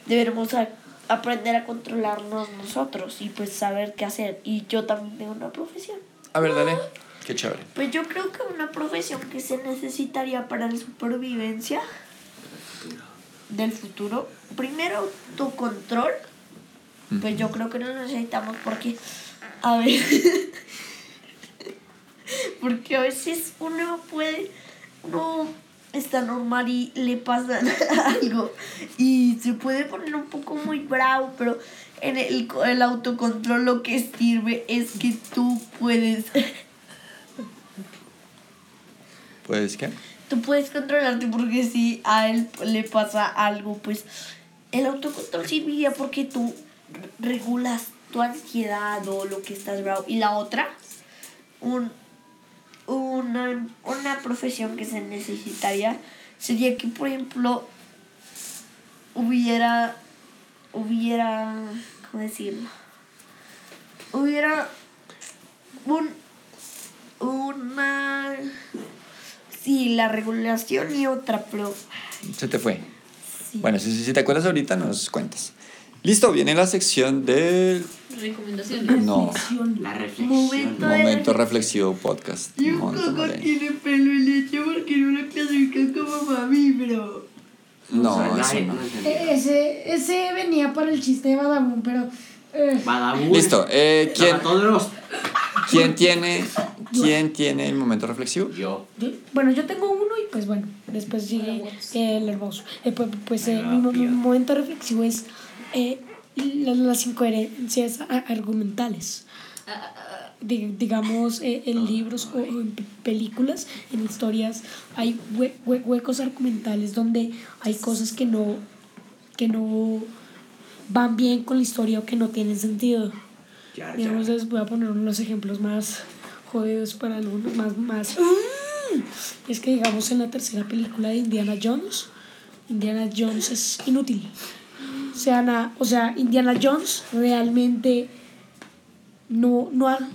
deberemos a- aprender a controlarnos nosotros y pues saber qué hacer. Y yo también tengo una profesión. A ver, dale. Qué chévere. Pues yo creo que una profesión que se necesitaría para la supervivencia del futuro, primero autocontrol, pues yo creo que no necesitamos porque, a ver, porque a veces uno puede, uno está normal y le pasa algo y se puede poner un poco muy bravo, pero en el, el autocontrol lo que sirve es que tú puedes Pues, ¿qué? tú puedes controlarte porque si a él le pasa algo, pues el autocontrol serviría porque tú re- regulas tu ansiedad o lo que estás bravo. Y la otra, un, una, una profesión que se necesitaría sería que, por ejemplo, hubiera, hubiera, ¿cómo decirlo? Hubiera un, una Sí, la regulación y otra, pero Se te fue. Bueno, si, si te acuerdas ahorita, nos cuentas. Listo, viene la sección del Recomendaciones. No. La Momento de momento reflexivo podcast. Y un coco tiene pelo y leche porque no lo clasifican como mami, bro. No, O sea, eso no. Ese, ese venía para el chiste de Badabun, pero... eh, Badabun. Listo, eh, ¿quién, Todos los... ¿quién, tiene, ¿quién tiene el momento reflexivo? Yo. yo- bueno, yo tengo uno y pues bueno, después sigue eh, el hermoso. Eh, pues pues, eh, mi, mi momento reflexivo es eh, la- las incoherencias a- argumentales. Di- digamos, eh, en libros o en pe- películas, en historias, hay hue- hue- huecos argumentales donde hay cosas que no, que no van bien con la historia o que no tienen sentido. Ya, ya. Digamos, les voy a poner unos ejemplos más jodidos para algunos, más, más. Es que, digamos, en la tercera película de Indiana Jones, Indiana Jones es inútil. O sea, na- o sea Indiana Jones realmente no, no, ha-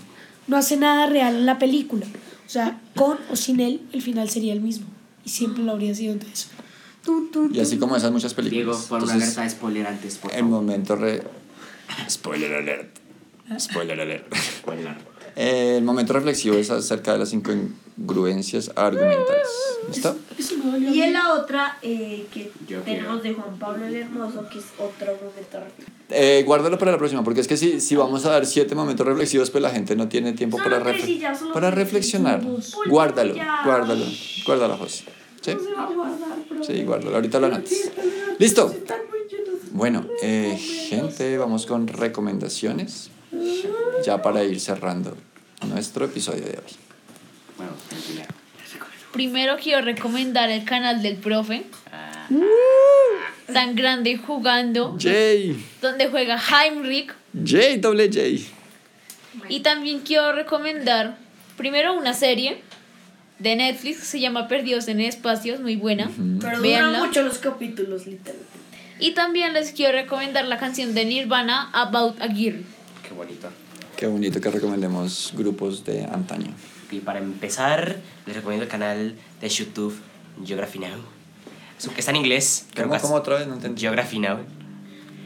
no hace nada real en la película. O sea, con o sin él, el final sería el mismo. Y siempre lo habría sido entonces. Tun, Y así como esas muchas películas. Diego, por una alerta de spoiler antes, por El momento re... Spoiler alert. Spoiler alert. Spoiler. El momento reflexivo es acerca de las incongruencias argumentales. ¿Listo? Y en la otra eh, que Yo tenemos de Juan Pablo el Hermoso, que es otro momento reflexivo. Eh, guárdalo para la próxima, porque es que si, si vamos a dar siete momentos reflexivos, pues la gente no tiene tiempo Solo para, refle- solo para reflexionar. Guárdalo, guárdalo, guárdalo, José. ¿Sí? No se va a guardar. Sí, guárdalo, ahorita lo anotes. ¿Listo? Bueno, eh, gente, vamos con recomendaciones ya para ir cerrando nuestro episodio de hoy. Bueno. Primero quiero recomendar el canal del profe. Tan grande jugando. Jay, Donde juega Heinrich. Jay, doble J. Y también quiero recomendar primero una serie de Netflix que se llama Perdidos en el Espacio, es muy buena. Pero Véanla. duran mucho los capítulos, literalmente. Y también les quiero recomendar la canción de Nirvana, About a Girl. Qué bonito. Qué bonito que recomendemos grupos de antaño. Y para empezar, les recomiendo el canal de YouTube Geography Now. Un- Está en inglés, pero ¿Cómo, cómo otra vez? No entendí. Geography Now.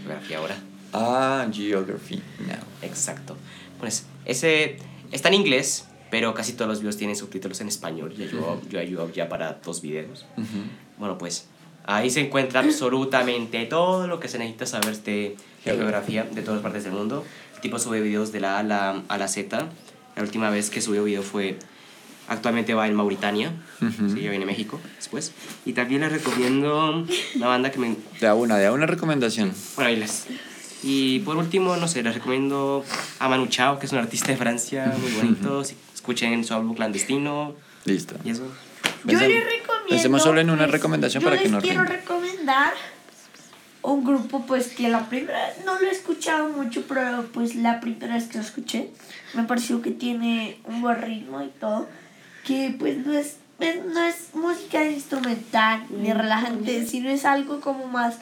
Geografía ahora. Ah, Geography Now. Exacto. Pues ese está en inglés, pero casi todos los videos tienen subtítulos en español. Yo ayudo, yo ayudo ya para dos videos. Bueno, pues ahí se encuentra absolutamente todo lo que se necesita saber de geografía de todas partes del mundo. Tipo sube videos de la A a la, a la Z. La última vez que subió video fue. Actualmente va en Mauritania. Sí, ya viene México después. Y también les recomiendo una banda que me. De a una, de a una recomendación. Bueno, ahí les. Y por último, no sé, les recomiendo a Manu Chao, que es un artista de Francia muy bonito. Si- Escuchen su álbum clandestino. Listo. Y eso. Yo les recomiendo. Pensemos solo en una recomendación yo para que les nos quiero rinda. recomendar un grupo, pues que la primera no lo he escuchado mucho, pero pues la primera vez que lo escuché me pareció que tiene un buen ritmo y todo. Que pues no es, es- no es música instrumental ni relajante, sino es algo como más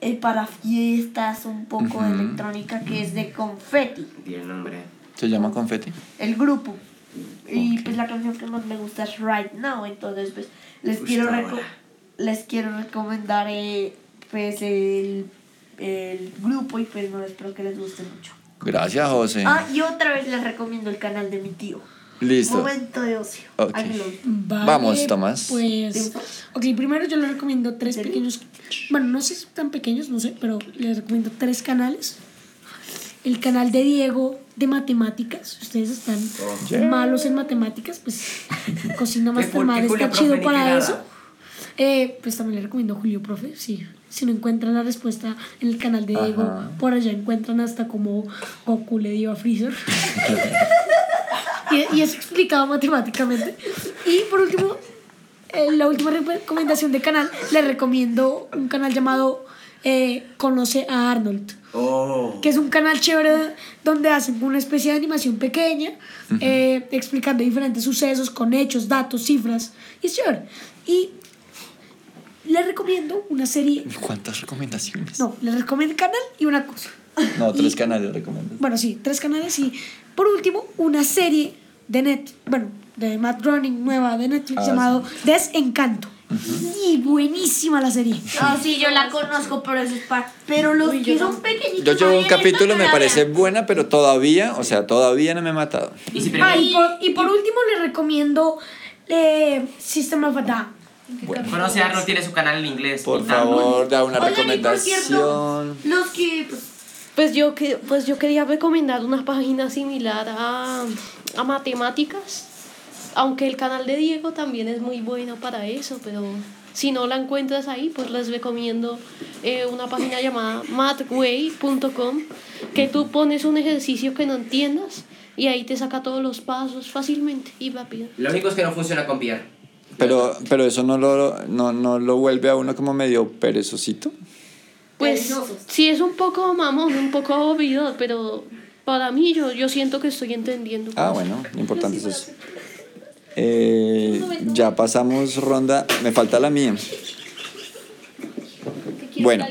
eh, para fiestas, un poco de electrónica, que es de confetti, Di el nombre. ¿Se llama Confetti? el grupo. Y pues la canción que más me gusta es Right Now, entonces pues les quiero les quiero recomendar eh, pues el, el grupo y pues no espero que les guste mucho. Gracias, José. Ah, y otra vez les recomiendo el canal de mi tío. Listo. Momento de ocio. Ok. Ahí lo vi. Vale, Vamos, Tomás. Pues, ok, primero yo les recomiendo tres pequeños, bueno, no sé si tan pequeños, no sé, pero les recomiendo tres canales. El canal de Diego de matemáticas, si ustedes están Yeah. malos en matemáticas, pues Cocina qué cool, está chido para nada. eso. Eh, pues también les recomiendo Julio Profe, sí. Si no encuentran la respuesta en el canal de Diego, Ajá. por allá encuentran hasta como Goku le dio a Freezer. y, y es explicado matemáticamente. Y por último, eh, la última recomendación de canal, les recomiendo un canal llamado eh, Conoce a Arnold. Oh. Que es un canal chévere donde hacen una especie de animación pequeña, eh, explicando diferentes sucesos con hechos, datos, cifras. Y es chévere. Y les recomiendo una serie. ¿Cuántas recomendaciones? No, les recomiendo el canal y una cosa. No, tres canales recomiendo. Bueno, sí, tres canales y por último una serie de net, bueno, de Matt Groening nueva de Netflix Ah, llamado Desencanto. Y buenísima la serie. Ah, sí, yo la conozco, pero eso es para. Pero los que son pequeñitos. Yo llevo un capítulo, me parece buena, pero todavía, o sea, todavía no me he matado. Ah, y por, y por último les recomiendo eh, System of a Down. Conoce a Arnold, tiene su canal en inglés. Por favor, da una Oigan, y por cierto, recomendación. Los que. Pues, Pues yo, que- pues yo quería recomendar una página similar a, a matemáticas, aunque el canal de Diego también es muy bueno para eso, pero si no la encuentras ahí, pues les recomiendo eh, una página llamada mathway.com, que tú pones un ejercicio que no entiendas y ahí te saca todos los pasos fácilmente y rápido. Lo único es que no funciona con Pierre. Pero, pero eso no lo, no, no lo vuelve a uno como medio perezosito. Pues sí es un poco mamón, un poco aburrido, pero para mí yo, yo siento que estoy entendiendo. Ah, bueno, lo importante es eso. Eh, ya pasamos ronda, me falta la mía. Bueno,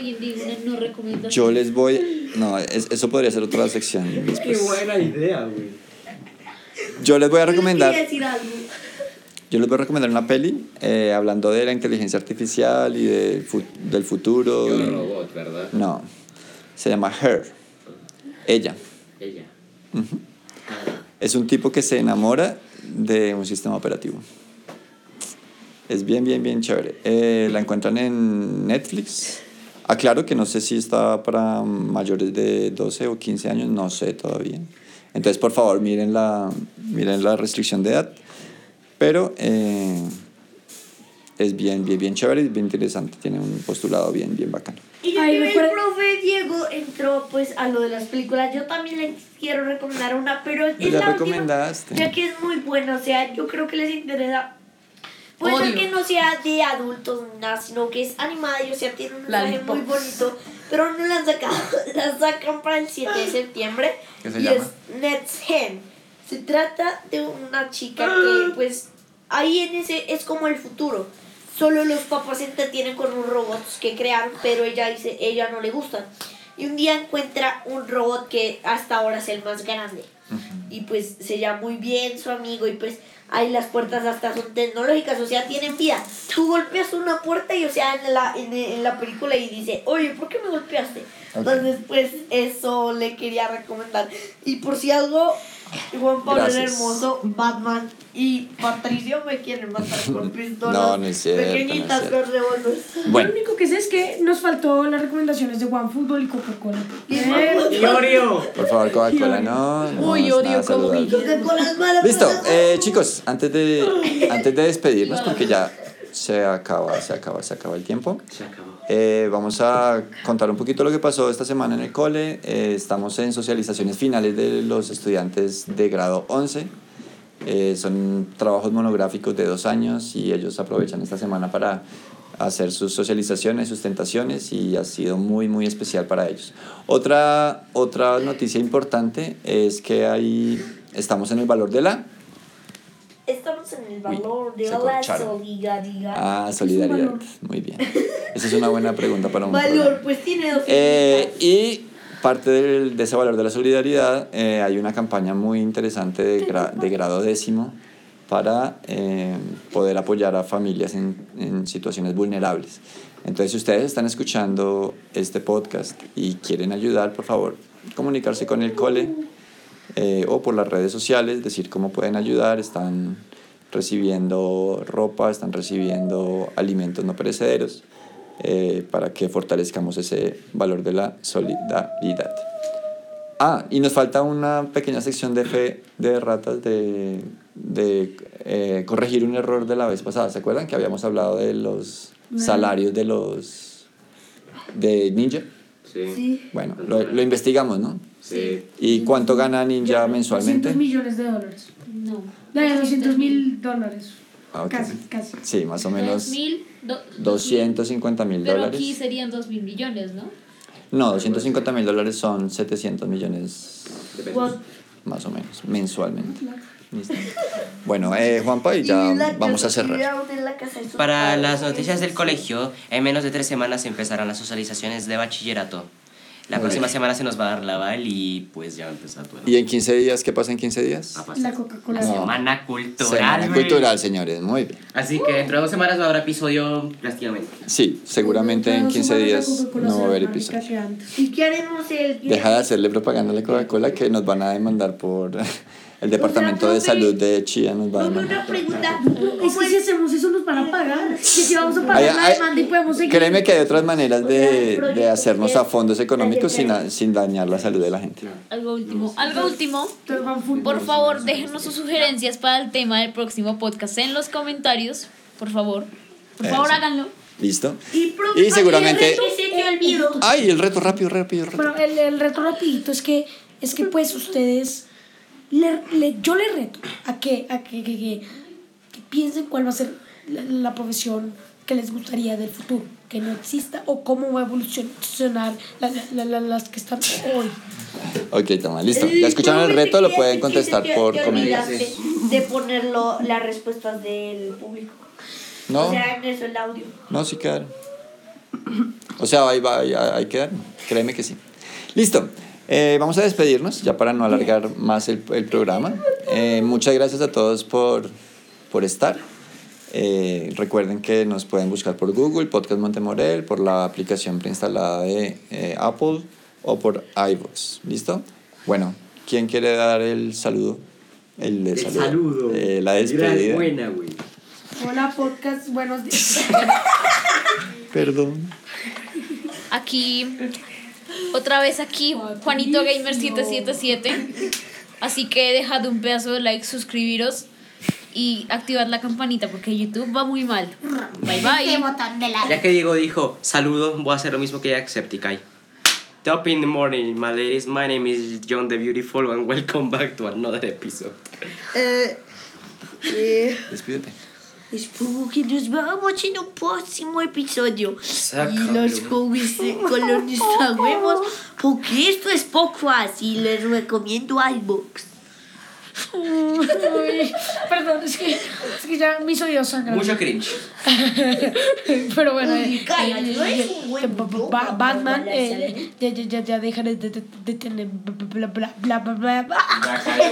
yo les voy. No, es- eso podría ser otra sección. después. idea, güey. Yo les voy a recomendar. Decir algo. Yo les voy a recomendar una peli eh, hablando de la inteligencia artificial y del, fu- del futuro. Yo y- robot, ¿verdad? No, se llama Her. Ella. Ella. Ujú. Es un tipo que se enamora de un sistema operativo. Es bien, bien, bien chévere. Eh, la encuentran en Netflix. Aclaro que no sé si está para mayores de 12 o 15 años, no sé todavía. Entonces, por favor, miren la, miren la restricción de edad. Pero eh, es bien, bien, bien chévere y bien interesante. Tiene un postulado bien, bien bacano. Y ya Ay, que me el profe Diego entró pues a lo de las películas, yo también les quiero recomendar una, pero es Ya la última, recomendaste. ya que es muy buena, o sea, yo creo que les interesa. Puede ser Odio. que no sea de adultos ni nada, sino que es animada y o sea, tiene un mensaje muy bonito, pero no la han sacado, la sacan para el 7 de septiembre ¿Qué se y llama? es Next Gen. Se trata de una chica que pues ahí en ese es como el futuro. Solo los papás se entretienen con unos robots que crearon, pero ella dice, ella no le gusta. Y un día encuentra un robot que hasta ahora es el más grande. Y pues se llama muy bien su amigo y pues ahí las puertas hasta son tecnológicas, o sea, tienen vida. Tú golpeas una puerta y o sea, en la, en, en la película y dice, oye, ¿por qué me golpeaste? Entonces pues eso le quería recomendar. Y por si algo, Juan Pablo el Gracias. Hermoso, Batman y Patricio me quieren matar con pistolas No, no es cierto, no es pequeñitas con. Bueno. Lo único que sé es que nos faltó las recomendaciones de OneFootball y Coca-Cola. Por favor, Coca-Cola, no. no Uy, nada como Listo, eh, chicos, antes de, antes de despedirnos, porque ya se acaba, se acaba, se acaba el tiempo. Se acabó. Eh, vamos a contar un poquito lo que pasó esta semana en el cole. Eh, estamos en socializaciones finales de los estudiantes de grado 11. Eh, son trabajos monográficos de dos años y ellos aprovechan esta semana para hacer sus socializaciones, sus tentaciones y ha sido muy, muy especial para ellos. Otra, otra noticia importante es que ahí estamos en el valor de la... Estamos en el valor de la solidaridad. Ah, solidaridad. Muy bien. Esa es una buena pregunta para un programa. Valor, pues tiene dos Eh, y parte del- de ese valor de la solidaridad, eh, hay una campaña muy interesante de, gra- de grado décimo para eh, poder apoyar a familias en, en situaciones vulnerables. Entonces, si ustedes están escuchando este podcast y quieren ayudar, por favor, comunicarse con el cole eh, o por las redes sociales, decir cómo pueden ayudar. Están recibiendo ropa, están recibiendo alimentos no perecederos eh, para que fortalezcamos ese valor de la solidaridad. Ah, y nos falta una pequeña sección de fe de ratas de, de eh, corregir un error de la vez pasada. ¿Se acuerdan que habíamos hablado de los salarios de los de Ninja? Sí. Bueno, lo, lo investigamos, ¿no? Sí. ¿Y cuánto gana Ninja 200 mensualmente? millones de dólares. No. De 200 mil dólares. Ah, ok. Casi, casi. Sí, más o menos 2000, do- 250 mil Pero dólares. aquí serían 2 mil millones, ¿no? No, 250 mil dólares son 700 millones más o menos, mensualmente. Listo. Bueno, eh, Juanpa, y ya vamos a cerrar. Para las noticias del colegio, en menos de tres semanas empezarán las socializaciones de bachillerato. La Muy próxima bien. semana se nos va a dar la aval y pues ya va a empezar todo. ¿Y en 15 días? ¿Qué pasa en 15 días? La Coca-Cola. La semana cultural. Semana cultural, señores, muy bien. Así que dentro de dos semanas no habrá episodio prácticamente. Sí, seguramente en 15 días no va a haber episodio. ¿Y qué haremos el Deja de hacerle propaganda a la Coca-Cola que nos van a demandar por el Departamento de Salud de Chía. Nos va a demandar. Una pregunta. Es que si hacemos eso nos van a pagar. Que si vamos a pagar la demanda y podemos seguir. Créeme que hay otras maneras de, de hacernos a fondos económicos sin, a- sin dañar la salud de la gente. Algo último. Algo último. Por favor, déjenos sus sugerencias para el tema del próximo podcast en los comentarios. Por favor. Por favor, Eso. háganlo. ¿Listo? Y, Y seguramente... Ay, el reto rápido, rápido, rápido. Bueno, el, el reto rapidito es que, es que pues ustedes, le, le- yo les reto a que, a que, que, que- que piensen cuál va a ser la, la profesión que les gustaría del futuro, que no exista, o cómo va a evolucionar la- la- la- la- las que están hoy. Ok, toma, listo. Ya escucharon el reto, lo pueden contestar por comentarios. de ponerlo las respuestas del público. No. O sea, en eso el audio. No, sí quedaron. O sea, ahí va, ahí, ahí quedaron. Créeme que sí. Listo. Eh, vamos a despedirnos, ya para no alargar más el, el programa. Eh, muchas gracias a todos por, por estar. Eh, recuerden que nos pueden buscar por Google, Podcast Montemorel, por la aplicación preinstalada de eh, Apple o por iVoox. ¿Listo? Bueno, ¿quién quiere dar el saludo? El, de El saludo. saludo. Eh, la despedida. buena, güey. Hola, podcast, buenos días. Perdón. Aquí, otra vez aquí, Juanito Gamer 777. Así que dejad un pedazo de like, suscribiros y activad la campanita porque YouTube va muy mal. Bye bye. Ya que Diego dijo saludo, voy a hacer lo mismo que Jacksepticeye. Top in the morning, my ladies. My name is John the Beautiful and welcome back to another episode. Eh, eh, Despídete. Espero que nos vamos en un próximo episodio. Y los hobbies de colonizar huevos. Porque esto es poco así. Les recomiendo iBooks. Uy, perdón, es que, es que ya mis oídos sangran. Mucho cringe. Pero bueno, Uy, cállate, eh, no eres un buen Ba- loco, Ba- Batman, eh, ya, ya, ya, ya deja de, de, de- tener bla, bla, bla, bla, bla,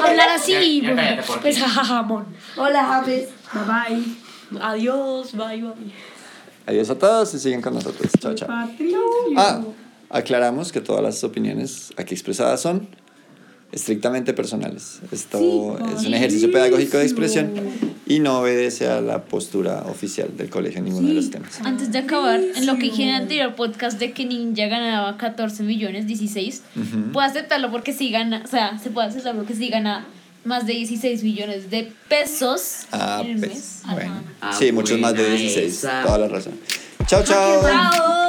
hablar así. Ya- ya cállate, por pues jajamón. Hola, James. Bye bye. Adiós, bye bye. Adiós a todos y siguen con nosotros. Chao, chao. Ah, aclaramos que todas las opiniones aquí expresadas son estrictamente personales. Esto es un ejercicio pedagógico de expresión y no obedece a la postura oficial del colegio en ninguno de los temas. Antes de acabar, en lo que dije en el anterior podcast de que Ninja ganaba 14 millones, 16, Ujú. puedo aceptarlo porque sí gana, o sea, se puede aceptar porque sí gana más de 16 millones de pesos Ah, en el pues, mes. bueno. Ah, Sí, muchos más de buena 16. esa. Toda la razón. Chao, chao. Chao.